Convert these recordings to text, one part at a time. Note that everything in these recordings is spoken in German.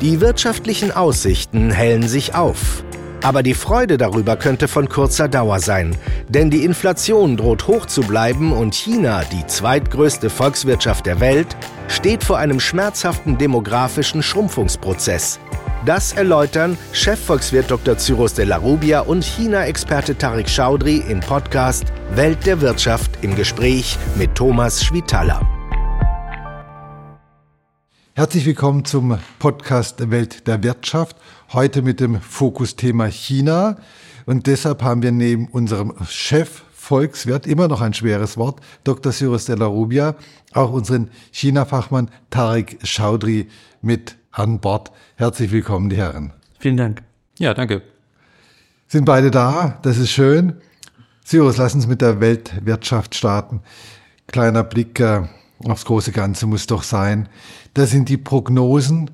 Die wirtschaftlichen Aussichten hellen sich auf. Aber die Freude darüber könnte von kurzer Dauer sein, denn die Inflation droht hoch zu bleiben und China, die zweitgrößte Volkswirtschaft der Welt, steht vor einem schmerzhaften demografischen Schrumpfungsprozess. Das erläutern Chefvolkswirt Dr. Cyrus de la Rubia und China-Experte Tarek Chaudhry im Podcast Welt der Wirtschaft im Gespräch mit Thomas Schwitaler. Herzlich willkommen zum Podcast Welt der Wirtschaft. Heute mit dem Fokusthema China. Und deshalb haben wir neben unserem Chef Volkswirt, immer noch ein schweres Wort, Dr. Cyrus de la Rubia, auch unseren China-Fachmann Tarek Chaudhry mit an Bord. Herzlich willkommen, die Herren. Vielen Dank. Ja, danke. Sind beide da? Das ist schön. Cyrus, lass uns mit der Weltwirtschaft starten. Kleiner Blick äh, aufs große Ganze muss doch sein. Da sind die Prognosen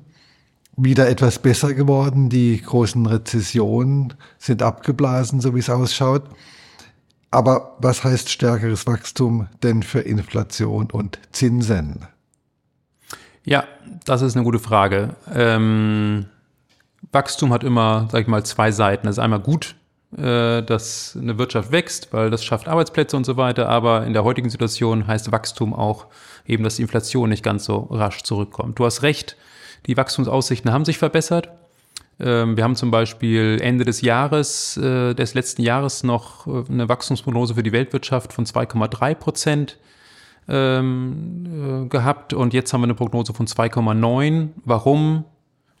wieder etwas besser geworden. Die großen Rezessionen sind abgeblasen, so wie es ausschaut. Aber was heißt stärkeres Wachstum denn für Inflation und Zinsen? Ja, das ist eine gute Frage. Ähm, Wachstum hat immer, sag ich mal, zwei Seiten. Es ist einmal gut, dass eine Wirtschaft wächst, weil das schafft Arbeitsplätze und so weiter. Aber in der heutigen Situation heißt Wachstum auch eben, dass die Inflation nicht ganz so rasch zurückkommt. Du hast recht, die Wachstumsaussichten haben sich verbessert. Ähm, wir haben zum Beispiel Ende des Jahres, äh, des letzten Jahres noch äh, eine Wachstumsprognose für die Weltwirtschaft von 2,3 Prozent ähm, gehabt und jetzt haben wir eine Prognose von 2,9. Warum?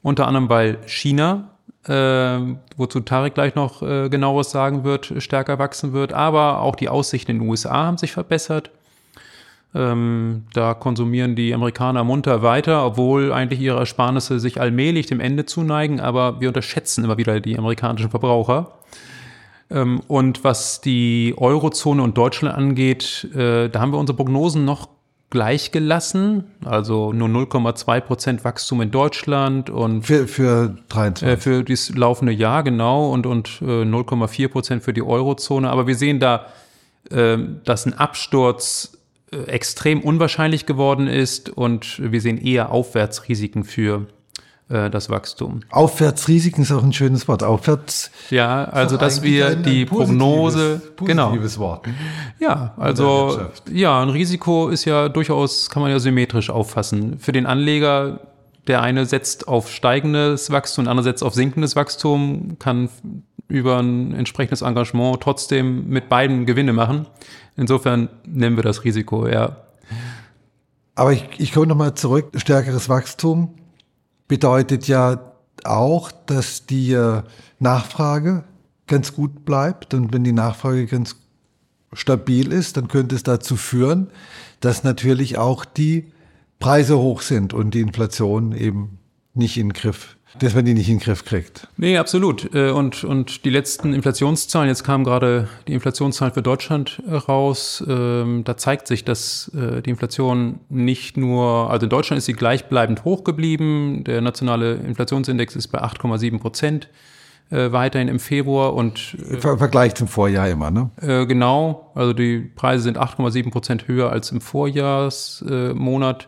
Unter anderem, weil China äh, wozu Tarek gleich noch äh, genaueres sagen wird, stärker wachsen wird. Aber auch die Aussichten in den USA haben sich verbessert. Ähm, da konsumieren die Amerikaner munter weiter, obwohl eigentlich ihre Ersparnisse sich allmählich dem Ende zuneigen. Aber wir unterschätzen immer wieder die amerikanischen Verbraucher. Ähm, und was die Eurozone und Deutschland angeht, äh, da haben wir unsere Prognosen noch gleich gelassen, also nur 0,2 Prozent Wachstum in Deutschland und für, für 23. Äh, für das laufende Jahr genau und, und äh, 0,4 Prozent für die Eurozone. Aber wir sehen da, äh, dass ein Absturz äh, extrem unwahrscheinlich geworden ist und wir sehen eher Aufwärtsrisiken für das Wachstum. Aufwärtsrisiken ist auch ein schönes Wort. Aufwärts. Ja, also dass wir ein, die ein Prognose, genau. positives genau. Wort. Ja, also ja, ein Risiko ist ja durchaus kann man ja symmetrisch auffassen. Für den Anleger der eine setzt auf steigendes Wachstum, der andere setzt auf sinkendes Wachstum, kann über ein entsprechendes Engagement trotzdem mit beiden Gewinne machen. Insofern nennen wir das Risiko, ja. Aber ich, ich komme nochmal zurück. Stärkeres Wachstum bedeutet ja auch, dass die Nachfrage ganz gut bleibt. Und wenn die Nachfrage ganz stabil ist, dann könnte es dazu führen, dass natürlich auch die Preise hoch sind und die Inflation eben nicht in den Griff dass man die nicht in den Griff kriegt. Nee, absolut. Äh, und, und die letzten Inflationszahlen, jetzt kamen gerade die Inflationszahlen für Deutschland äh, raus, ähm, da zeigt sich, dass äh, die Inflation nicht nur, also in Deutschland ist sie gleichbleibend hoch geblieben, der nationale Inflationsindex ist bei 8,7 Prozent weiterhin im Februar und Im Vergleich zum Vorjahr immer, ne? Genau, also die Preise sind 8,7 Prozent höher als im Vorjahrsmonat.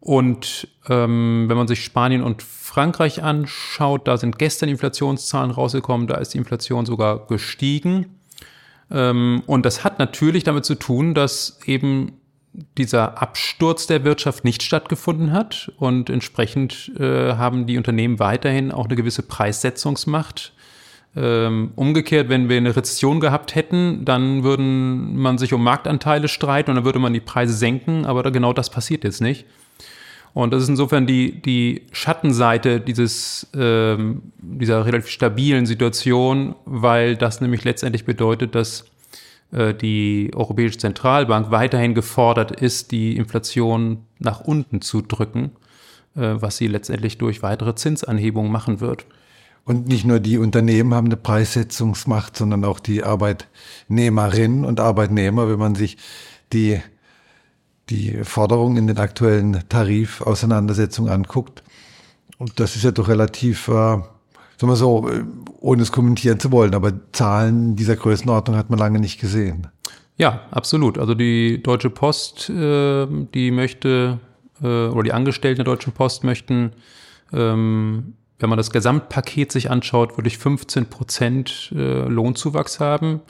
Und ähm, wenn man sich Spanien und Frankreich anschaut, da sind gestern Inflationszahlen rausgekommen, da ist die Inflation sogar gestiegen. Ähm, und das hat natürlich damit zu tun, dass eben dieser Absturz der Wirtschaft nicht stattgefunden hat und entsprechend äh, haben die Unternehmen weiterhin auch eine gewisse Preissetzungsmacht. Ähm, umgekehrt, wenn wir eine Rezession gehabt hätten, dann würden man sich um Marktanteile streiten und dann würde man die Preise senken, aber genau das passiert jetzt nicht. Und das ist insofern die, die Schattenseite dieses, ähm, dieser relativ stabilen Situation, weil das nämlich letztendlich bedeutet, dass äh, die Europäische Zentralbank weiterhin gefordert ist, die Inflation nach unten zu drücken, äh, was sie letztendlich durch weitere Zinsanhebungen machen wird. Und nicht nur die Unternehmen haben eine Preissetzungsmacht, sondern auch die Arbeitnehmerinnen und Arbeitnehmer, wenn man sich die die Forderungen in den aktuellen Tarifauseinandersetzungen anguckt. Und das ist ja doch relativ, äh, sagen wir so, äh, ohne es kommentieren zu wollen, aber Zahlen dieser Größenordnung hat man lange nicht gesehen. Ja, absolut. Also die Deutsche Post, äh, die möchte, äh, oder die Angestellten der Deutschen Post möchten ähm, wenn man das Gesamtpaket sich anschaut, würde ich 15 Prozent äh, Lohnzuwachs haben.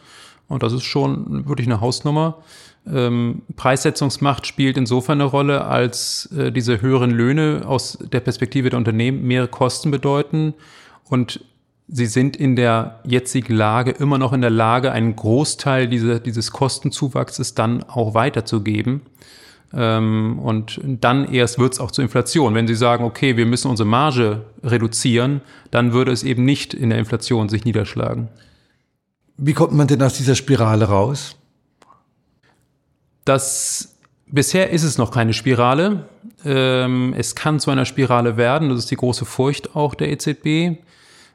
Und das ist schon wirklich eine Hausnummer. Ähm, Preissetzungsmacht spielt insofern eine Rolle, als äh, diese höheren Löhne aus der Perspektive der Unternehmen mehr Kosten bedeuten. Und sie sind in der jetzigen Lage immer noch in der Lage, einen Großteil dieser, dieses Kostenzuwachses dann auch weiterzugeben. Ähm, und dann erst wird es auch zur Inflation. Wenn Sie sagen, okay, wir müssen unsere Marge reduzieren, dann würde es eben nicht in der Inflation sich niederschlagen. Wie kommt man denn aus dieser Spirale raus? Das bisher ist es noch keine Spirale. Ähm, es kann zu einer Spirale werden. Das ist die große Furcht auch der EZB.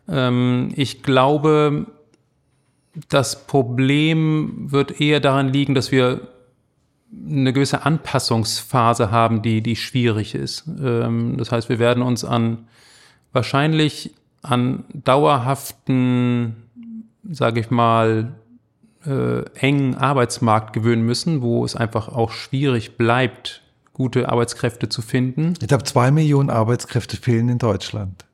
Ähm, ich glaube, das Problem wird eher daran liegen, dass wir eine gewisse Anpassungsphase haben, die, die schwierig ist. Ähm, das heißt, wir werden uns an wahrscheinlich an dauerhaften, sage ich mal, äh, engen Arbeitsmarkt gewöhnen müssen, wo es einfach auch schwierig bleibt, gute Arbeitskräfte zu finden. Ich glaube, zwei Millionen Arbeitskräfte fehlen in Deutschland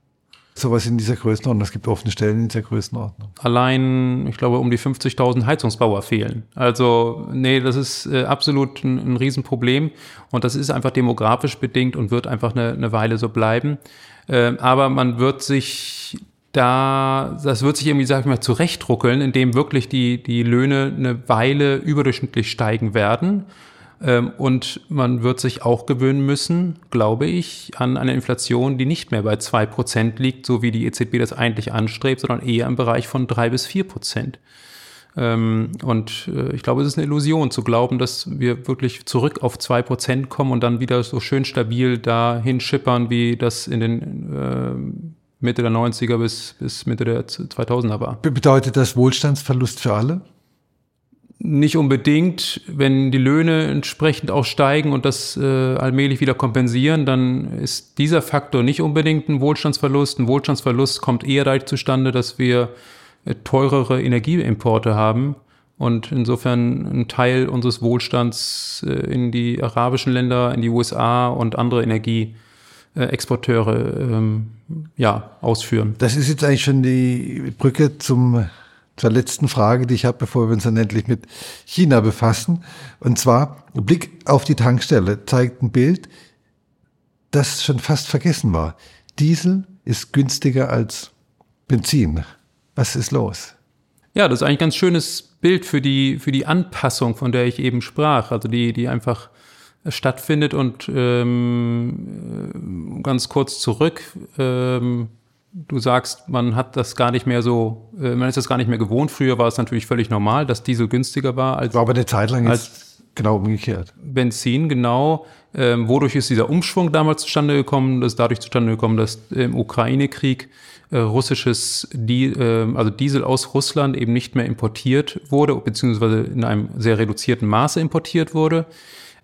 sowas in dieser Größenordnung. Es gibt offene Stellen in dieser Größenordnung. Allein, ich glaube, um die 50.000 Heizungsbauer fehlen. Also, nee, das ist äh, absolut ein, ein Riesenproblem. Und das ist einfach demografisch bedingt und wird einfach eine, eine Weile so bleiben. Äh, aber man wird sich da, das wird sich irgendwie, sag ich mal, zurechtruckeln, indem wirklich die, die Löhne eine Weile überdurchschnittlich steigen werden. Ähm, und man wird sich auch gewöhnen müssen, glaube ich, an eine Inflation, die nicht mehr bei zwei Prozent liegt, so wie die EZB das eigentlich anstrebt, sondern eher im Bereich von drei bis vier Prozent. Ähm, und äh, ich glaube, es ist eine Illusion zu glauben, dass wir wirklich zurück auf zwei Prozent kommen und dann wieder so schön stabil dahin schippern, wie das in den äh, Mitte der 90er bis, bis Mitte der 2000er war. Bedeutet das Wohlstandsverlust für alle? Nicht unbedingt. Wenn die Löhne entsprechend auch steigen und das äh, allmählich wieder kompensieren, dann ist dieser Faktor nicht unbedingt ein Wohlstandsverlust. Ein Wohlstandsverlust kommt eher dadurch zustande, dass wir äh, teurere Energieimporte haben und insofern ein Teil unseres Wohlstands äh, in die arabischen Länder, in die USA und andere Energieexporteure ähm, ja, ausführen. Das ist jetzt eigentlich schon die Brücke zum zur letzten Frage, die ich habe, bevor wir uns dann endlich mit China befassen. Und zwar, Blick auf die Tankstelle zeigt ein Bild, das schon fast vergessen war. Diesel ist günstiger als Benzin. Was ist los? Ja, das ist eigentlich ein ganz schönes Bild für die, für die Anpassung, von der ich eben sprach. Also die, die einfach stattfindet und ähm, ganz kurz zurück. Ähm, du sagst, man hat das gar nicht mehr so, äh, man ist das gar nicht mehr gewohnt. Früher war es natürlich völlig normal, dass Diesel günstiger war als. War aber eine Zeit lang als genau umgekehrt. Benzin, genau. Ähm, wodurch ist dieser Umschwung damals zustande gekommen? Das ist dadurch zustande gekommen, dass im Ukraine-Krieg äh, russisches, Die äh, also Diesel aus Russland eben nicht mehr importiert wurde, beziehungsweise in einem sehr reduzierten Maße importiert wurde.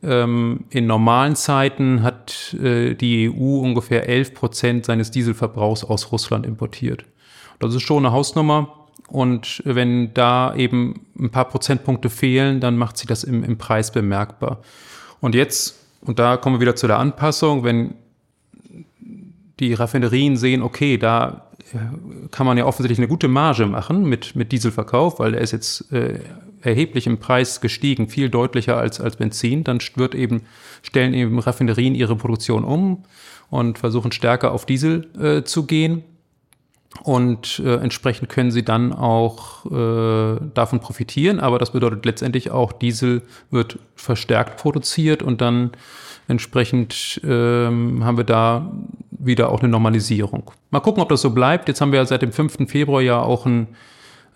Ähm, in normalen Zeiten hat äh, die EU ungefähr 11 Prozent seines Dieselverbrauchs aus Russland importiert. Das ist schon eine Hausnummer. Und wenn da eben ein paar Prozentpunkte fehlen, dann macht sich das im, im Preis bemerkbar. Und jetzt, und da kommen wir wieder zu der Anpassung, wenn die Raffinerien sehen, okay, da äh, kann man ja offensichtlich eine gute Marge machen mit, mit Dieselverkauf, weil er ist jetzt äh, erheblich im Preis gestiegen, viel deutlicher als, als Benzin, dann wird eben, stellen eben Raffinerien ihre Produktion um und versuchen stärker auf Diesel äh, zu gehen. Und äh, entsprechend können sie dann auch äh, davon profitieren. Aber das bedeutet letztendlich auch, Diesel wird verstärkt produziert und dann entsprechend ähm, haben wir da wieder auch eine Normalisierung. Mal gucken, ob das so bleibt. Jetzt haben wir ja seit dem 5. Februar ja auch ein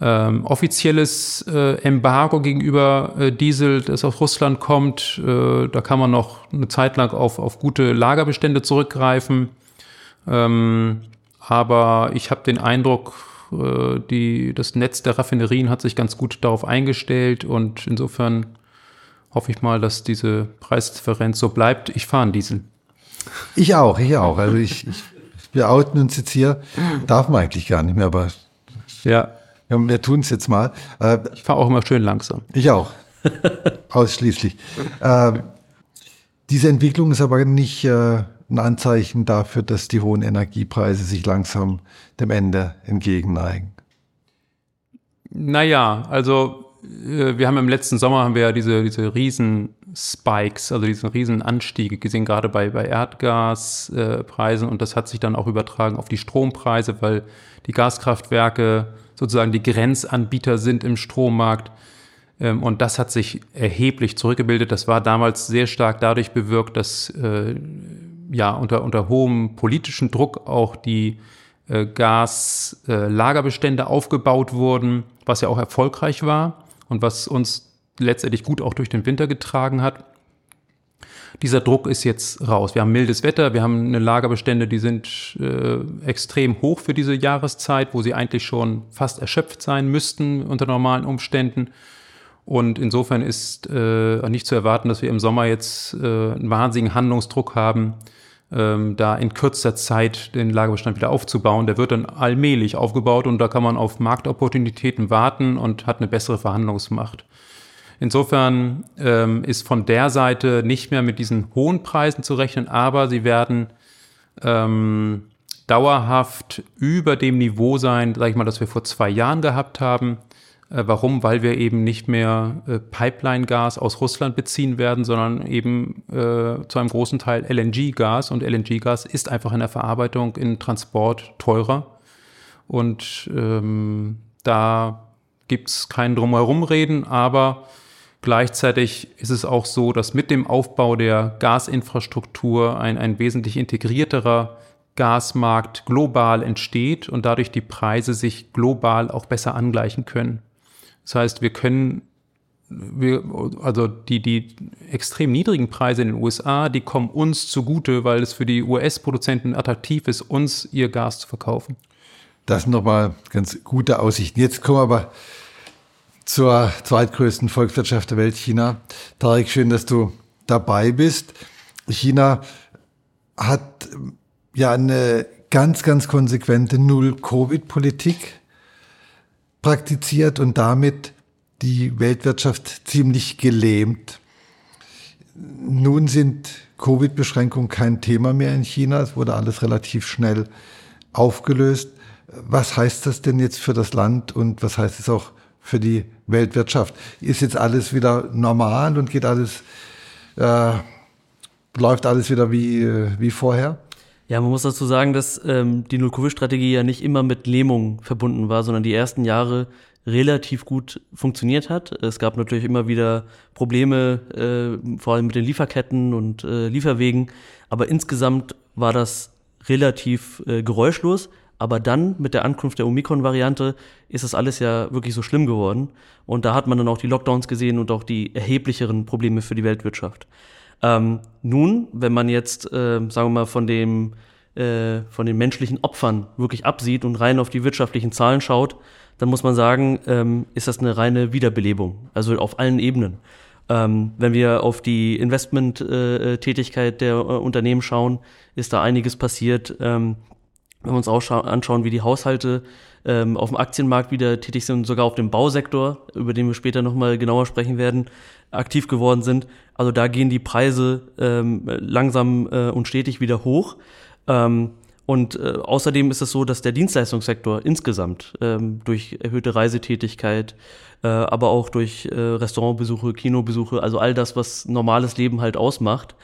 ähm, offizielles äh, Embargo gegenüber äh, Diesel, das aus Russland kommt. Äh, da kann man noch eine Zeit lang auf, auf gute Lagerbestände zurückgreifen. Ähm, aber ich habe den Eindruck, äh, die, das Netz der Raffinerien hat sich ganz gut darauf eingestellt und insofern hoffe ich mal, dass diese Preisdifferenz so bleibt. Ich fahre einen Diesel. Ich auch, ich auch. Also ich, ich wir outen uns jetzt hier, darf man eigentlich gar nicht mehr, aber ja. Ja, wir tun es jetzt mal. Äh, ich fahre auch immer schön langsam. Ich auch. Ausschließlich. äh, diese Entwicklung ist aber nicht äh, ein Anzeichen dafür, dass die hohen Energiepreise sich langsam dem Ende entgegenneigen? Naja, also äh, wir haben im letzten Sommer haben wir ja diese, diese riesen Spikes, also diesen riesen Anstiege gesehen, gerade bei, bei Erdgaspreisen äh, und das hat sich dann auch übertragen auf die Strompreise, weil die Gaskraftwerke sozusagen die Grenzanbieter sind im Strommarkt. Ähm, und das hat sich erheblich zurückgebildet. Das war damals sehr stark dadurch bewirkt, dass äh, ja unter, unter hohem politischen Druck auch die äh, Gaslagerbestände aufgebaut wurden, was ja auch erfolgreich war und was uns letztendlich gut auch durch den Winter getragen hat. Dieser Druck ist jetzt raus. Wir haben mildes Wetter, wir haben eine Lagerbestände, die sind äh, extrem hoch für diese Jahreszeit, wo sie eigentlich schon fast erschöpft sein müssten unter normalen Umständen. Und insofern ist äh, nicht zu erwarten, dass wir im Sommer jetzt äh, einen wahnsinnigen Handlungsdruck haben, ähm, da in kürzester Zeit den Lagerbestand wieder aufzubauen. Der wird dann allmählich aufgebaut und da kann man auf Marktopportunitäten warten und hat eine bessere Verhandlungsmacht. Insofern ähm, ist von der Seite nicht mehr mit diesen hohen Preisen zu rechnen, aber sie werden ähm, dauerhaft über dem Niveau sein, sage ich mal, das wir vor zwei Jahren gehabt haben. Äh, warum? Weil wir eben nicht mehr äh, Pipeline-Gas aus Russland beziehen werden, sondern eben äh, zu einem großen Teil LNG-Gas. Und LNG-Gas ist einfach in der Verarbeitung, in Transport teurer. Und ähm, da gibt es kein Drumherumreden, aber gleichzeitig ist es auch so, dass mit dem Aufbau der Gasinfrastruktur ein, ein wesentlich integrierterer Gasmarkt global entsteht und dadurch die Preise sich global auch besser angleichen können. Das heißt, wir können, wir, also die, die extrem niedrigen Preise in den USA, die kommen uns zugute, weil es für die US-Produzenten attraktiv ist, uns ihr Gas zu verkaufen. Das sind nochmal ganz gute Aussichten. Jetzt kommen wir aber zur zweitgrößten Volkswirtschaft der Welt, China. Tarek, schön, dass du dabei bist. China hat ja eine ganz, ganz konsequente Null-Covid-Politik praktiziert und damit die Weltwirtschaft ziemlich gelähmt. Nun sind Covid-Beschränkungen kein Thema mehr in China. Es wurde alles relativ schnell aufgelöst. Was heißt das denn jetzt für das Land und was heißt es auch für die Weltwirtschaft? Ist jetzt alles wieder normal und geht alles, äh, läuft alles wieder wie, wie vorher? Ja, man muss dazu sagen, dass ähm, die Null-Covid-Strategie ja nicht immer mit Lähmung verbunden war, sondern die ersten Jahre relativ gut funktioniert hat. Es gab natürlich immer wieder Probleme, äh, vor allem mit den Lieferketten und äh, Lieferwegen, aber insgesamt war das relativ äh, geräuschlos. Aber dann mit der Ankunft der Omikron-Variante ist das alles ja wirklich so schlimm geworden. Und da hat man dann auch die Lockdowns gesehen und auch die erheblicheren Probleme für die Weltwirtschaft. Ähm, nun, wenn man jetzt, äh, sagen wir mal, von dem äh, von den menschlichen Opfern wirklich absieht und rein auf die wirtschaftlichen Zahlen schaut, dann muss man sagen, ähm, ist das eine reine Wiederbelebung, also auf allen Ebenen. Ähm, wenn wir auf die Investment-Tätigkeit äh, der äh, Unternehmen schauen, ist da einiges passiert. Ähm, wenn wir uns auch anschauen, wie die Haushalte ähm, auf dem Aktienmarkt wieder tätig sind, sogar auf dem Bausektor, über den wir später nochmal genauer sprechen werden, aktiv geworden sind. Also da gehen die Preise ähm, langsam äh, und stetig wieder hoch. Ähm, und äh, außerdem ist es so, dass der Dienstleistungssektor insgesamt ähm, durch erhöhte Reisetätigkeit, äh, aber auch durch äh, Restaurantbesuche, Kinobesuche, also all das, was normales Leben halt ausmacht,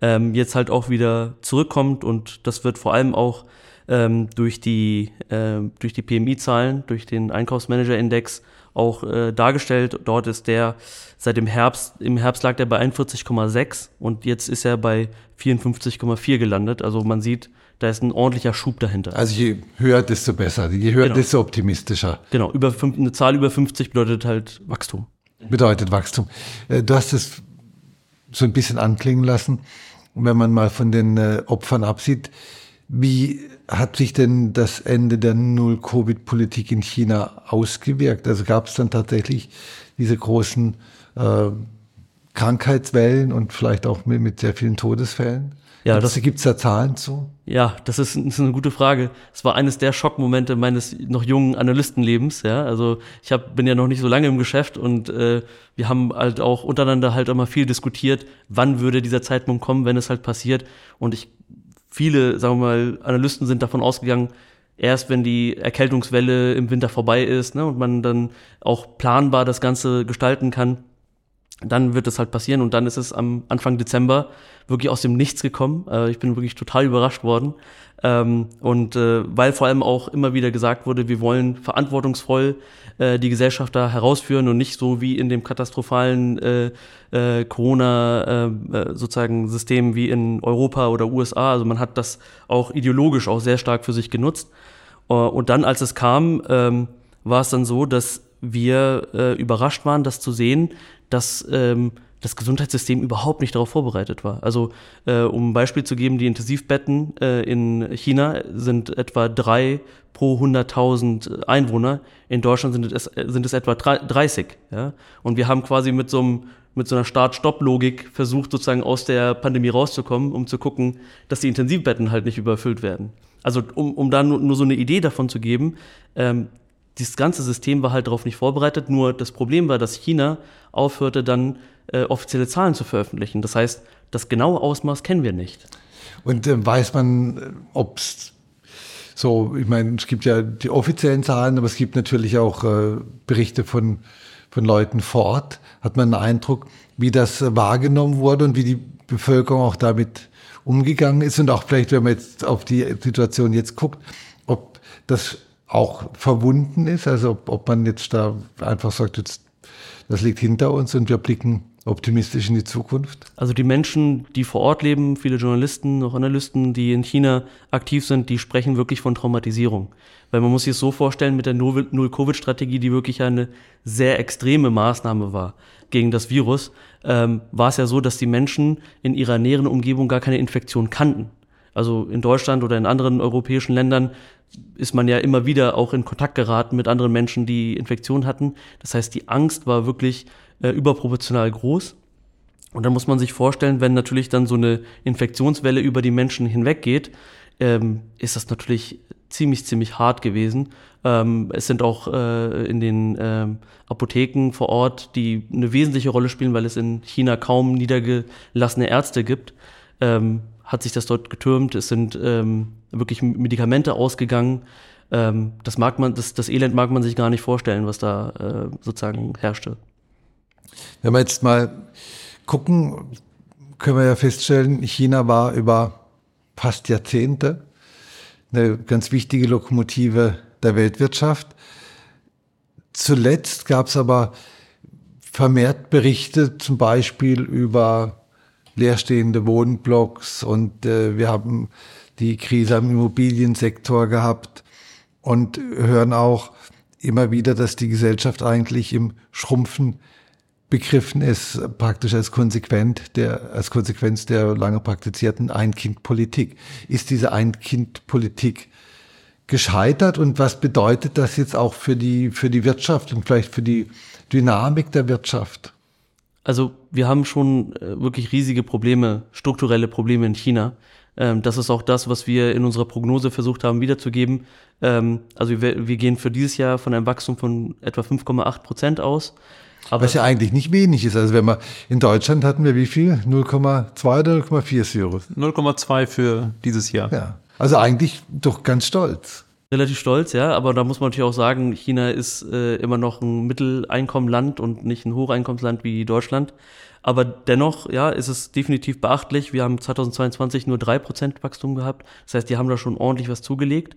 ähm, jetzt halt auch wieder zurückkommt und das wird vor allem auch ähm, durch die, äh, durch die PMI-Zahlen, durch den Einkaufsmanager-Index auch äh, dargestellt. Dort ist der seit dem Herbst, im Herbst lag der bei 41,6 und jetzt ist er bei 54,4 gelandet. Also man sieht, da ist ein ordentlicher Schub dahinter. Also je höher, desto besser. Je höher, genau. desto optimistischer. Genau, über eine Zahl über 50 bedeutet halt Wachstum. Bedeutet Wachstum. Äh, du hast es so ein bisschen anklingen lassen. Und wenn man mal von den äh, Opfern absieht, wie hat sich denn das Ende der Null-Covid-Politik in China ausgewirkt? Also gab es dann tatsächlich diese großen äh, Krankheitswellen und vielleicht auch mit, mit sehr vielen Todesfällen? Ja, das gibt es da Zahlen zu? Ja, das ist, das ist eine gute Frage. Es war eines der Schockmomente meines noch jungen Analystenlebens. Ja, also ich hab, bin ja noch nicht so lange im Geschäft und äh, wir haben halt auch untereinander halt immer viel diskutiert, wann würde dieser Zeitpunkt kommen, wenn es halt passiert. Und ich viele, sagen wir mal, Analysten sind davon ausgegangen, erst wenn die Erkältungswelle im Winter vorbei ist ne, und man dann auch planbar das Ganze gestalten kann, dann wird es halt passieren und dann ist es am Anfang Dezember wirklich aus dem Nichts gekommen. Äh, ich bin wirklich total überrascht worden. Ähm, und äh, weil vor allem auch immer wieder gesagt wurde, wir wollen verantwortungsvoll äh, die Gesellschaft da herausführen und nicht so wie in dem katastrophalen äh, äh, Corona äh, sozusagen System wie in Europa oder USA. Also man hat das auch ideologisch auch sehr stark für sich genutzt. Und dann, als es kam, ähm, war es dann so, dass wir äh, überrascht waren, das zu sehen, dass ähm, das Gesundheitssystem überhaupt nicht darauf vorbereitet war. Also äh, um ein Beispiel zu geben, die Intensivbetten äh, in China sind etwa drei pro 100.000 Einwohner. In Deutschland sind es, sind es etwa 30. Ja? Und wir haben quasi mit so einem mit so einer Start-Stopp-Logik versucht, sozusagen aus der Pandemie rauszukommen, um zu gucken, dass die Intensivbetten halt nicht überfüllt werden. Also um, um da nur, nur so eine Idee davon zu geben, ähm, dieses ganze System war halt darauf nicht vorbereitet. Nur das Problem war, dass China aufhörte, dann äh, offizielle Zahlen zu veröffentlichen. Das heißt, das genaue Ausmaß kennen wir nicht. Und äh, weiß man, äh, ob es so, ich meine, es gibt ja die offiziellen Zahlen, aber es gibt natürlich auch äh, Berichte von, von Leuten vor Ort. Hat man einen Eindruck, wie das wahrgenommen wurde und wie die Bevölkerung auch damit umgegangen ist und auch vielleicht, wenn man jetzt auf die Situation jetzt guckt, ob das auch verwunden ist, also ob, man jetzt da einfach sagt, jetzt das liegt hinter uns und wir blicken optimistisch in die Zukunft? Also die Menschen, die vor Ort leben, viele Journalisten, auch Analysten, die in China aktiv sind, die sprechen wirklich von Traumatisierung. Weil man muss sich so vorstellen mit der Null-Covid-Strategie, die wirklich eine sehr extreme Maßnahme war gegen das Virus, ähm, war es ja so, dass die Menschen in ihrer näheren Umgebung gar keine Infektion kannten. Also in Deutschland oder in anderen europäischen Ländern ist man ja immer wieder auch in Kontakt geraten mit anderen Menschen, die Infektionen hatten. Das heißt, die Angst war wirklich äh, überproportional groß. Und dann muss man sich vorstellen, wenn natürlich dann so eine Infektionswelle über die Menschen hinweggeht, ähm, ist das natürlich ziemlich, ziemlich hart gewesen. Ähm, es sind auch äh, in den ähm, Apotheken vor Ort, die eine wesentliche Rolle spielen, weil es in China kaum niedergelassene Ärzte gibt, ähm, hat sich das dort getürmt. Es sind ähm, wirklich Medikamente ausgegangen. Ähm, das mag man, das, das Elend mag man sich gar nicht vorstellen, was da äh, sozusagen herrschte. Wenn wir jetzt mal gucken, können wir ja feststellen, China war über fast Jahrzehnte eine ganz wichtige Lokomotive der Weltwirtschaft. Zuletzt gab es aber vermehrt Berichte zum Beispiel über leerstehende Wohnblocks und äh, wir haben die Krise am Immobiliensektor gehabt und hören auch immer wieder, dass die Gesellschaft eigentlich im Schrumpfen begriffen ist, praktisch als, konsequent der, als Konsequenz der lange praktizierten Ein-Kind-Politik. Ist diese Ein-Kind-Politik gescheitert und was bedeutet das jetzt auch für die, für die Wirtschaft und vielleicht für die Dynamik der Wirtschaft? Also wir haben schon äh, wirklich riesige Probleme, strukturelle Probleme in China. Ähm, das ist auch das, was wir in unserer Prognose versucht haben wiederzugeben. Ähm, also wir, wir gehen für dieses Jahr von einem Wachstum von etwa 5,8 Prozent aus. Aber Was ja eigentlich nicht wenig ist. Also wenn man in Deutschland hatten wir wie viel? 0,2 oder 0,4 Cyrus? 0,2 für dieses Jahr. Ja. Also eigentlich doch ganz stolz. Relativ stolz, ja, aber da muss man natürlich auch sagen, China ist äh, immer noch ein Mitteleinkommenland und nicht ein Hocheinkommensland wie Deutschland. Aber dennoch, ja, ist es definitiv beachtlich. Wir haben 2022 nur 3% Wachstum gehabt. Das heißt, die haben da schon ordentlich was zugelegt.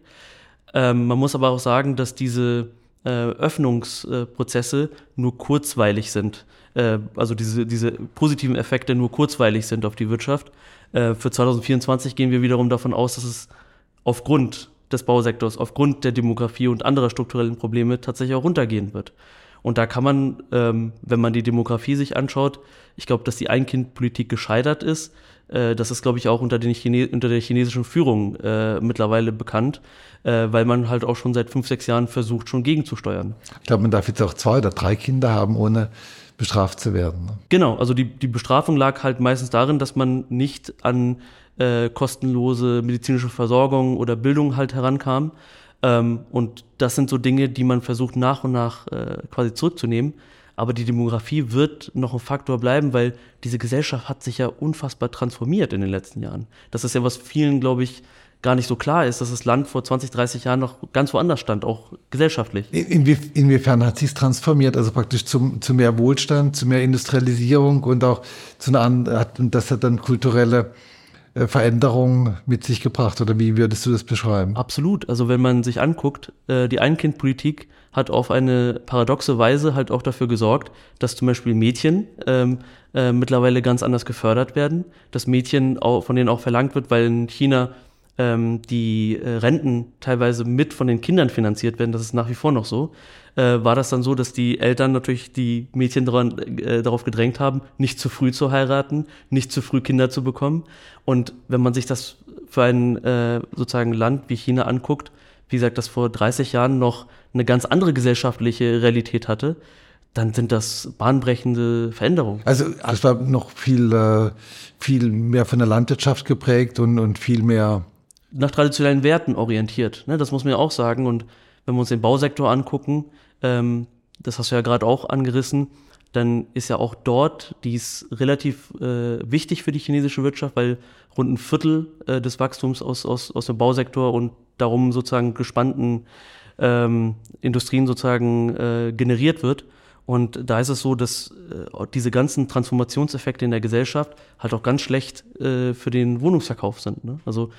Ähm, man muss aber auch sagen, dass diese äh, Öffnungsprozesse nur kurzweilig sind. Äh, also diese, diese positiven Effekte nur kurzweilig sind auf die Wirtschaft. Äh, für 2024 gehen wir wiederum davon aus, dass es aufgrund des Bausektors, aufgrund der Demografie und anderer strukturellen Probleme tatsächlich auch runtergehen wird. Und da kann man, ähm, wenn man die Demografie sich anschaut, ich glaube, dass die Ein-Kind-Politik gescheitert ist. Äh, das ist, glaube ich, auch unter, den Chine unter der chinesischen Führung äh, mittlerweile bekannt, äh, weil man halt auch schon seit fünf, sechs Jahren versucht, schon gegenzusteuern. Ich glaube, man darf jetzt auch zwei oder drei Kinder haben, ohne bestraft zu werden. Ne? Genau, also die, die Bestrafung lag halt meistens darin, dass man nicht an äh, kostenlose medizinische Versorgung oder Bildung halt herankam. Ähm, und das sind so Dinge, die man versucht nach und nach äh, quasi zurückzunehmen. Aber die Demografie wird noch ein Faktor bleiben, weil diese Gesellschaft hat sich ja unfassbar transformiert in den letzten Jahren. Das ist ja, was vielen, glaube ich, gar nicht so klar ist, dass das Land vor 20, 30 Jahren noch ganz woanders stand, auch gesellschaftlich. Inwie inwiefern hat sich transformiert? Also praktisch zum, zu mehr Wohlstand, zu mehr Industrialisierung und auch zu einer und das hat dann kulturelle äh, Veränderungen mit sich gebracht oder wie würdest du das beschreiben? Absolut. Also wenn man sich anguckt, äh, die Einkindpolitik hat auf eine paradoxe Weise halt auch dafür gesorgt, dass zum Beispiel Mädchen ähm, äh, mittlerweile ganz anders gefördert werden, dass Mädchen auch, von denen auch verlangt wird, weil in China ähm, die äh, Renten teilweise mit von den Kindern finanziert werden, das ist nach wie vor noch so, äh, war das dann so, dass die Eltern natürlich die Mädchen dran, äh, darauf gedrängt haben, nicht zu früh zu heiraten, nicht zu früh Kinder zu bekommen. Und wenn man sich das für ein äh, sozusagen Land wie China anguckt, wie gesagt, das vor 30 Jahren noch eine ganz andere gesellschaftliche Realität hatte, dann sind das bahnbrechende Veränderungen. Also es war noch viel, äh, viel mehr von der Landwirtschaft geprägt und, und viel mehr nach traditionellen Werten orientiert. Ne? Das muss man ja auch sagen. Und wenn wir uns den Bausektor angucken, ähm, das hast du ja gerade auch angerissen, dann ist ja auch dort dies relativ äh, wichtig für die chinesische Wirtschaft, weil rund ein Viertel äh, des Wachstums aus, aus, aus dem Bausektor und darum sozusagen gespannten ähm, Industrien sozusagen äh, generiert wird. Und da ist es so, dass äh, diese ganzen Transformationseffekte in der Gesellschaft halt auch ganz schlecht äh, für den Wohnungsverkauf sind. Ne? Also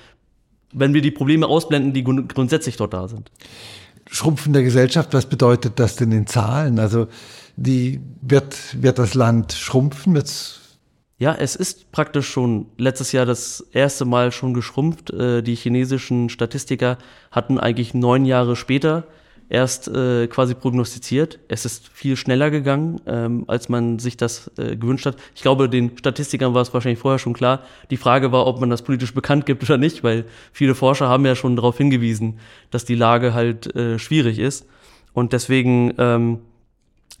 wenn wir die Probleme ausblenden, die grundsätzlich dort da sind. Schrumpfen der Gesellschaft, was bedeutet das denn in Zahlen? Also die, wird, wird das Land schrumpfen? Wird's ja, es ist praktisch schon letztes Jahr das erste Mal schon geschrumpft. Äh, die chinesischen Statistiker hatten eigentlich neun Jahre später erst äh, quasi prognostiziert. Es ist viel schneller gegangen, ähm, als man sich das äh, gewünscht hat. Ich glaube, den Statistikern war es wahrscheinlich vorher schon klar. Die Frage war, ob man das politisch bekannt gibt oder nicht, weil viele Forscher haben ja schon darauf hingewiesen, dass die Lage halt äh, schwierig ist. Und deswegen ähm,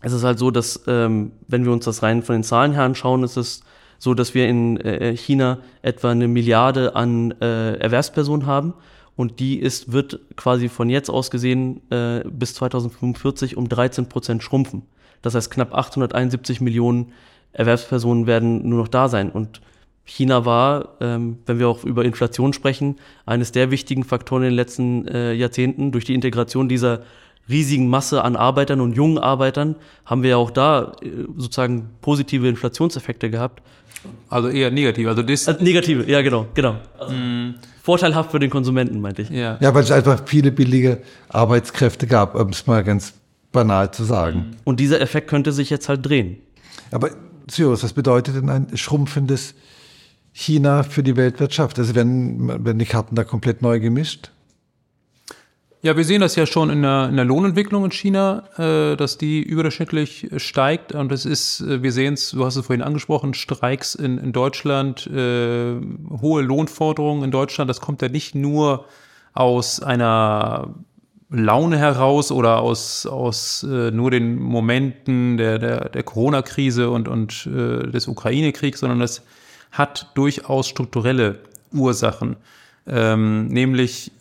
ist es halt so, dass ähm, wenn wir uns das rein von den Zahlen her anschauen, ist es so, dass wir in äh, China etwa eine Milliarde an äh, Erwerbspersonen haben und die ist, wird quasi von jetzt aus gesehen äh, bis 2045 um 13 Prozent schrumpfen. Das heißt, knapp 871 Millionen Erwerbspersonen werden nur noch da sein. Und China war, ähm, wenn wir auch über Inflation sprechen, eines der wichtigen Faktoren in den letzten äh, Jahrzehnten. Durch die Integration dieser riesigen Masse an Arbeitern und jungen Arbeitern haben wir ja auch da äh, sozusagen positive Inflationseffekte gehabt. Also eher negativ. Also das also negative, ja genau, genau. Also mm. Vorteilhaft für den Konsumenten, meinte ich. Ja. ja, weil es einfach viele billige Arbeitskräfte gab, um es mal ganz banal zu sagen. Und dieser Effekt könnte sich jetzt halt drehen. Aber Cyrus, was bedeutet denn ein schrumpfendes China für die Weltwirtschaft? Also werden, werden die Karten da komplett neu gemischt? Ja, wir sehen das ja schon in der, in der Lohnentwicklung in China, äh, dass die überdurchschnittlich steigt. Und es ist, äh, wir sehen es, du hast es vorhin angesprochen, Streiks in, in Deutschland, äh, hohe Lohnforderungen in Deutschland. Das kommt ja nicht nur aus einer Laune heraus oder aus, aus äh, nur den Momenten der, der, der Corona-Krise und, und äh, des Ukraine-Kriegs, sondern das hat durchaus strukturelle Ursachen. Ähm, nämlich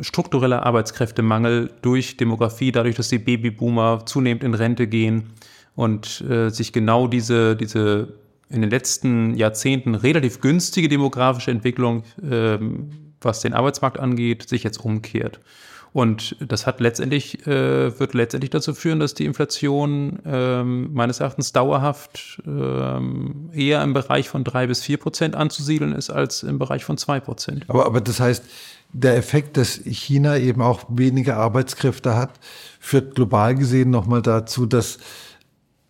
struktureller Arbeitskräftemangel durch Demografie, dadurch, dass die Babyboomer zunehmend in Rente gehen und äh, sich genau diese, diese in den letzten Jahrzehnten relativ günstige demografische Entwicklung, ähm, was den Arbeitsmarkt angeht, sich jetzt umkehrt. Und das hat letztendlich, äh, wird letztendlich dazu führen, dass die Inflation ähm, meines Erachtens dauerhaft ähm, eher im Bereich von drei bis vier Prozent anzusiedeln ist als im Bereich von zwei Prozent. Aber, aber das heißt, der Effekt, dass China eben auch weniger Arbeitskräfte hat, führt global gesehen nochmal dazu, dass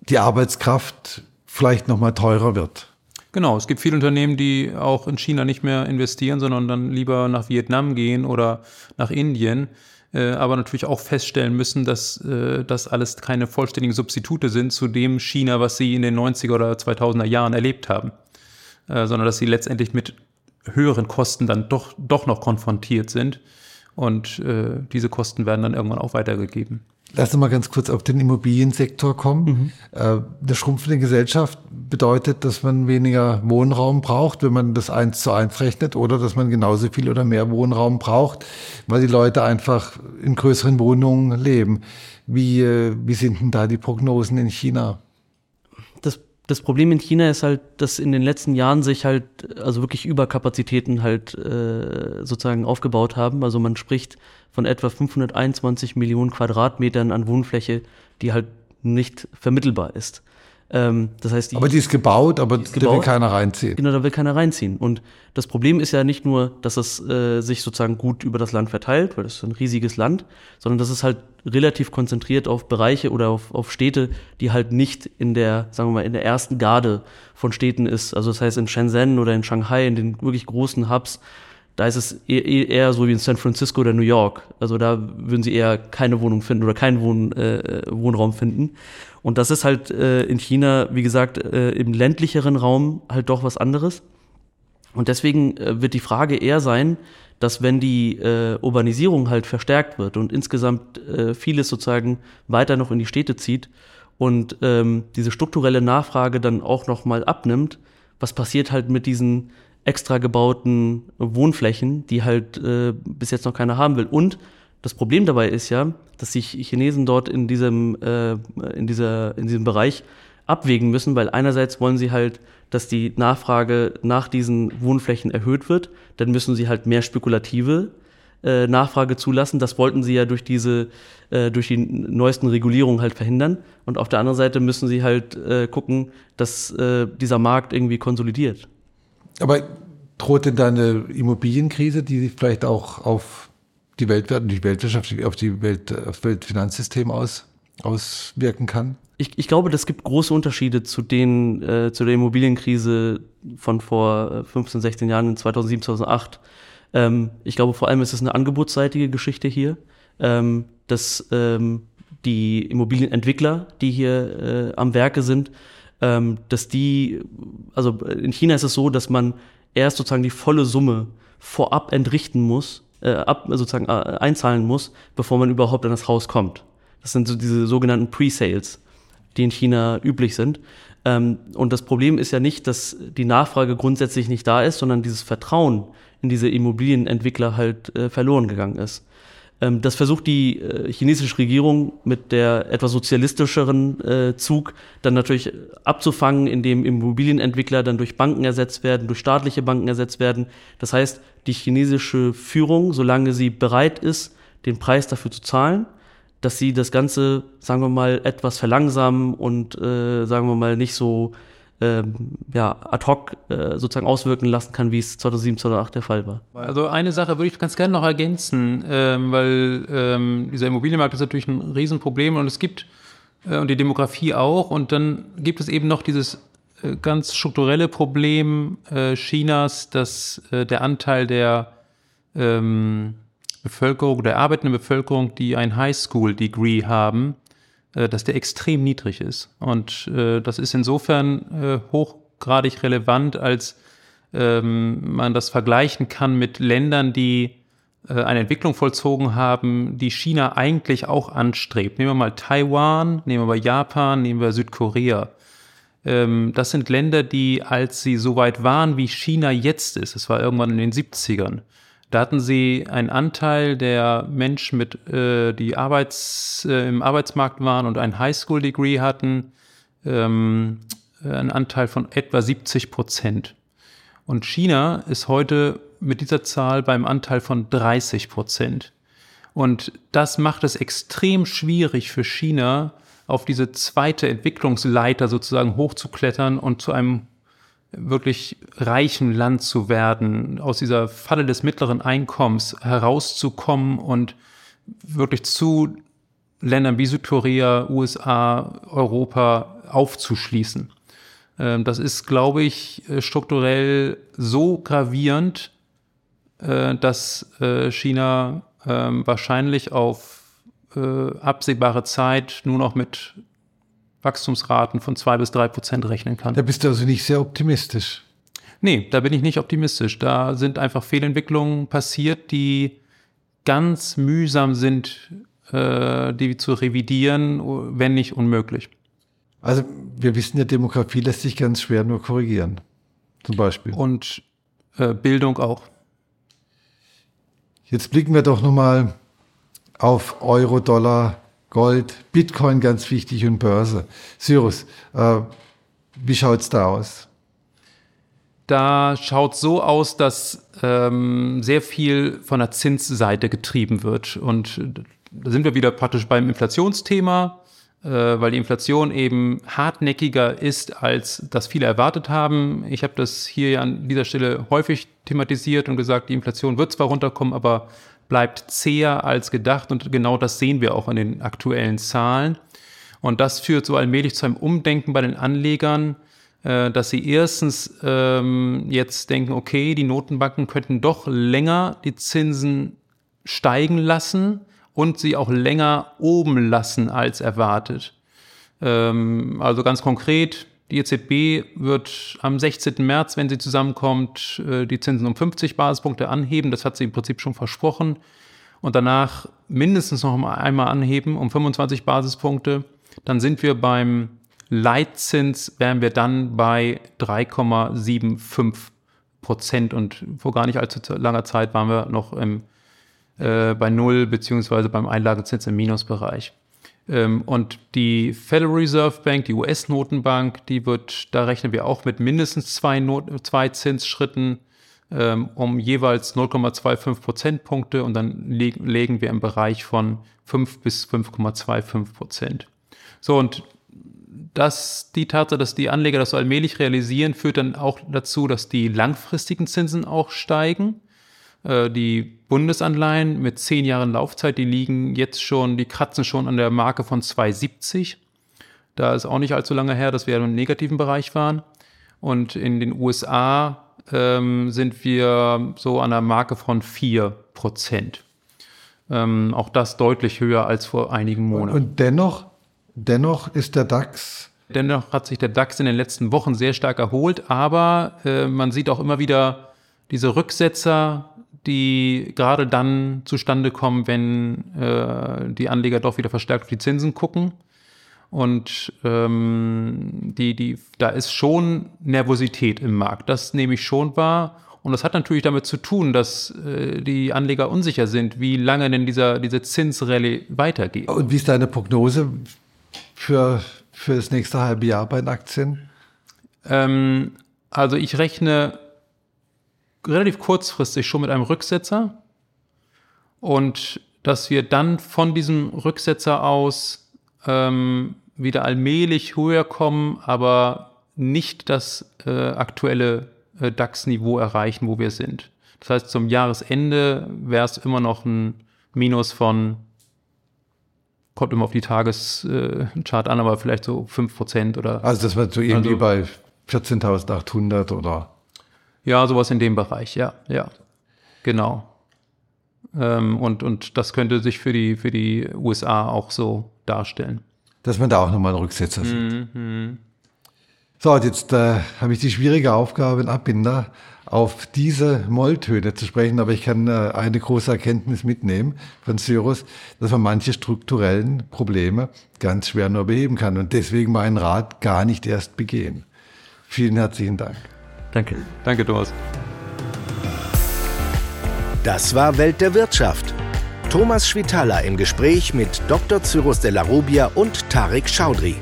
die Arbeitskraft vielleicht nochmal teurer wird. Genau, es gibt viele Unternehmen, die auch in China nicht mehr investieren, sondern dann lieber nach Vietnam gehen oder nach Indien, äh, aber natürlich auch feststellen müssen, dass äh, das alles keine vollständigen Substitute sind zu dem China, was sie in den 90er oder 2000er Jahren erlebt haben, äh, sondern dass sie letztendlich mit höheren Kosten dann doch, doch noch konfrontiert sind. Und äh, diese Kosten werden dann irgendwann auch weitergegeben. Lass uns mal ganz kurz auf den Immobiliensektor kommen. Mhm. Äh, eine schrumpfende Gesellschaft bedeutet, dass man weniger Wohnraum braucht, wenn man das eins zu eins rechnet, oder dass man genauso viel oder mehr Wohnraum braucht, weil die Leute einfach in größeren Wohnungen leben. Wie, äh, wie sind denn da die Prognosen in China? Das, Problem in China ist halt, dass in den letzten Jahren sich halt, also wirklich Überkapazitäten halt äh, sozusagen aufgebaut haben. Also man spricht von etwa 521 Millionen Quadratmetern an Wohnfläche, die halt nicht vermittelbar ist. Ähm, das heißt, die, aber die ist gebaut, aber ist gebaut, da will keiner reinziehen. Genau, da will keiner reinziehen. Und das Problem ist ja nicht nur, dass es äh, sich sozusagen gut über das Land verteilt, weil das ist ein riesiges Land, sondern dass es halt relativ konzentriert auf Bereiche oder auf, auf Städte, die halt nicht in der, sagen wir mal, in der ersten Garde von Städten ist. Also das heißt in Shenzhen oder in Shanghai, in den wirklich großen Hubs, da ist es e-, e-, eher so wie in San Francisco oder New York. Also da würden sie eher keine Wohnung finden oder keinen Wohn, äh, Wohnraum finden. Und das ist halt äh, in China, wie gesagt, äh, im ländlicheren Raum halt doch was anderes. Und deswegen äh, wird die Frage eher sein, dass wenn die äh, Urbanisierung halt verstärkt wird und insgesamt äh, vieles sozusagen weiter noch in die Städte zieht und ähm, diese strukturelle Nachfrage dann auch noch mal abnimmt, was passiert halt mit diesen extra gebauten Wohnflächen, die halt äh, bis jetzt noch keiner haben will. Und das Problem dabei ist ja, dass sich Chinesen dort in diesem, äh, in dieser, in diesem Bereich abwägen müssen, weil einerseits wollen sie halt, dass die Nachfrage nach diesen Wohnflächen erhöht wird, dann müssen sie halt mehr spekulative äh, Nachfrage zulassen. Das wollten sie ja durch diese, äh, durch die neuesten Regulierungen halt verhindern. Und auf der anderen Seite müssen sie halt äh, gucken, dass äh, dieser Markt irgendwie konsolidiert. Aber droht denn da eine Immobilienkrise, die sich vielleicht auch auf die Weltwirtschaft, die Weltwirtschaft, auf die Welt, auf das Weltfinanzsystem aus, auswirken kann? Ich, ich glaube, das gibt große Unterschiede zu den, äh, zu der Immobilienkrise von vor 15, äh, 16 Jahren in 2007, 2008. Ähm, ich glaube, vor allem ist es eine angebotsseitige Geschichte hier, ähm, dass ähm, die Immobilienentwickler, die hier äh, am Werke sind, ähm, dass die, also in China ist es so, dass man erst sozusagen die volle Summe vorab entrichten muss, äh, ab, sozusagen äh, einzahlen muss, bevor man überhaupt an das Haus kommt. Das sind so diese sogenannten Pre-Sales, die in China üblich sind. Ähm, und das Problem ist ja nicht, dass die Nachfrage grundsätzlich nicht da ist, sondern dieses Vertrauen in diese Immobilienentwickler halt äh, verloren gegangen ist. Ähm, das versucht die äh, chinesische Regierung mit der etwas sozialistischeren äh, Zug dann natürlich abzufangen, indem Immobilienentwickler dann durch Banken ersetzt werden, durch staatliche Banken ersetzt werden. Das heißt, die chinesische Führung, solange sie bereit ist, den Preis dafür zu zahlen, dass sie das Ganze, sagen wir mal, etwas verlangsamen und, äh, sagen wir mal, nicht so ähm, ja, ad hoc äh, sozusagen auswirken lassen kann, wie es 2007, 2008 der Fall war. Also eine Sache würde ich ganz gerne noch ergänzen, ähm, weil ähm, dieser Immobilienmarkt ist natürlich ein Riesenproblem und es gibt, äh, und die Demografie auch, und dann gibt es eben noch dieses äh, ganz strukturelle Problem äh, Chinas, dass äh, der Anteil der ähm, Bevölkerung, der arbeitenden Bevölkerung, die ein Highschool-Degree haben, dass der extrem niedrig ist. Und äh, das ist insofern äh, hochgradig relevant, als ähm, man das vergleichen kann mit Ländern, die äh, eine Entwicklung vollzogen haben, die China eigentlich auch anstrebt. Nehmen wir mal Taiwan, nehmen wir mal Japan, nehmen wir Südkorea. Ähm, das sind Länder, die, als sie so weit waren, wie China jetzt ist, es war irgendwann in den 70ern, da hatten sie einen Anteil der Menschen, mit, äh, die Arbeits, äh, im Arbeitsmarkt waren und ein Highschool-Degree hatten, ähm, einen Anteil von etwa 70 Prozent. Und China ist heute mit dieser Zahl beim Anteil von 30 Prozent. Und das macht es extrem schwierig für China, auf diese zweite Entwicklungsleiter sozusagen hochzuklettern und zu einem wirklich reichen Land zu werden, aus dieser Falle des mittleren Einkommens herauszukommen und wirklich zu Ländern wie Südkorea, USA, Europa aufzuschließen. Ähm, das ist, glaube ich, äh, strukturell so gravierend, äh, dass äh, China ähm, wahrscheinlich auf absehbare Zeit nur noch mit Wachstumsraten von zwei bis drei Prozent rechnen kann. Da bist du also nicht sehr optimistisch. Nee, da bin ich nicht optimistisch. Da sind einfach Fehlentwicklungen passiert, die ganz mühsam sind äh, die zu revidieren, wenn nicht unmöglich. Also wir wissen ja, Demografie lässt sich ganz schwer nur korrigieren, zum Beispiel. Und äh, Bildung auch. Jetzt blicken wir doch nochmal auf Euro, Dollar, Gold, Bitcoin ganz wichtig und Börse. Cyrus, äh, wie schaut's da aus? Da schaut so aus, dass ähm, sehr viel von der Zinsseite getrieben wird. Und da sind wir wieder praktisch beim Inflationsthema, äh, weil die Inflation eben hartnäckiger ist, als das viele erwartet haben. Ich habe das hier an dieser Stelle häufig thematisiert und gesagt, die Inflation wird zwar runterkommen, aber bleibt zäher als gedacht. Und genau das sehen wir auch an den aktuellen Zahlen. Und das führt so allmählich zu einem Umdenken bei den Anlegern äh, dass sie erstens ähm, jetzt denken, okay, die Notenbanken könnten doch länger die Zinsen steigen lassen und sie auch länger oben lassen als erwartet. Ähm, also ganz konkret, die EZB wird am 16. März, wenn sie zusammenkommt, äh, die Zinsen um 50 Basispunkte anheben. Das hat sie im Prinzip schon versprochen. Und danach mindestens noch einmal anheben um 25 Basispunkte. Dann sind wir beim Leitzins wären wir dann bei 3,75 Prozent und vor gar nicht allzu langer Zeit waren wir noch im, äh, bei Null beziehungsweise beim Einlagezins im Minusbereich. Ähm, und die Federal Reserve Bank, die US-Notenbank, die wird, da rechnen wir auch mit mindestens zwei, Not zwei Zinsschritten ähm, um jeweils 0,25 Prozentpunkte und dann leg legen wir im Bereich von 5 bis 5,25 Prozent. So, und dass die Tatsache, dass die Anleger das so allmählich realisieren, führt dann auch dazu, dass die langfristigen Zinsen auch steigen. Äh, die Bundesanleihen mit zehn Jahren Laufzeit, die liegen jetzt schon, die kratzen schon an der Marke von 2,70. Da ist auch nicht allzu lange her, dass wir im negativen Bereich waren. Und in den USA ähm, sind wir so an der Marke von 4 Prozent. Ähm, auch das deutlich höher als vor einigen Monaten. Und dennoch Dennoch ist der DAX. Dennoch hat sich der DAX in den letzten Wochen sehr stark erholt, aber äh, man sieht auch immer wieder diese Rücksetzer, die gerade dann zustande kommen, wenn äh, die Anleger doch wieder verstärkt auf die Zinsen gucken. Und ähm, die, die, da ist schon Nervosität im Markt. Das nehme ich schon wahr. Und das hat natürlich damit zu tun, dass äh, die Anleger unsicher sind, wie lange denn dieser, diese Zinsrallye weitergeht. Und wie ist deine Prognose? für, für das nächste halbe Jahr bei den Aktien? Ähm, also ich rechne relativ kurzfristig schon mit einem Rücksetzer und dass wir dann von diesem Rücksetzer aus ähm, wieder allmählich höher kommen, aber nicht das äh, aktuelle äh, DAX-Niveau erreichen, wo wir sind. Das heißt, zum Jahresende wäre es immer noch ein Minus von kommt immer auf die Tageschart an, aber vielleicht so 5% oder. Also das wird so irgendwie also, bei 14.800 oder? Ja, sowas in dem Bereich, ja, ja. Genau. Ähm, und, und das könnte sich für die, für die USA auch so darstellen. Dass man da auch nochmal einen Rücksetzer sieht. Mhm. So, jetzt äh, habe ich die schwierige Aufgabe, einen Abbinder auf diese Molltöne zu sprechen, aber ich kann äh, eine große Erkenntnis mitnehmen von Cyrus, dass man manche strukturellen Probleme ganz schwer nur beheben kann und deswegen meinen Rat gar nicht erst begehen. Vielen herzlichen Dank. Danke. Danke, Thomas. Das war Welt der Wirtschaft. Thomas Schwitaler im Gespräch mit Dr. Cyrus de la Rubia und Tarek Schaudry.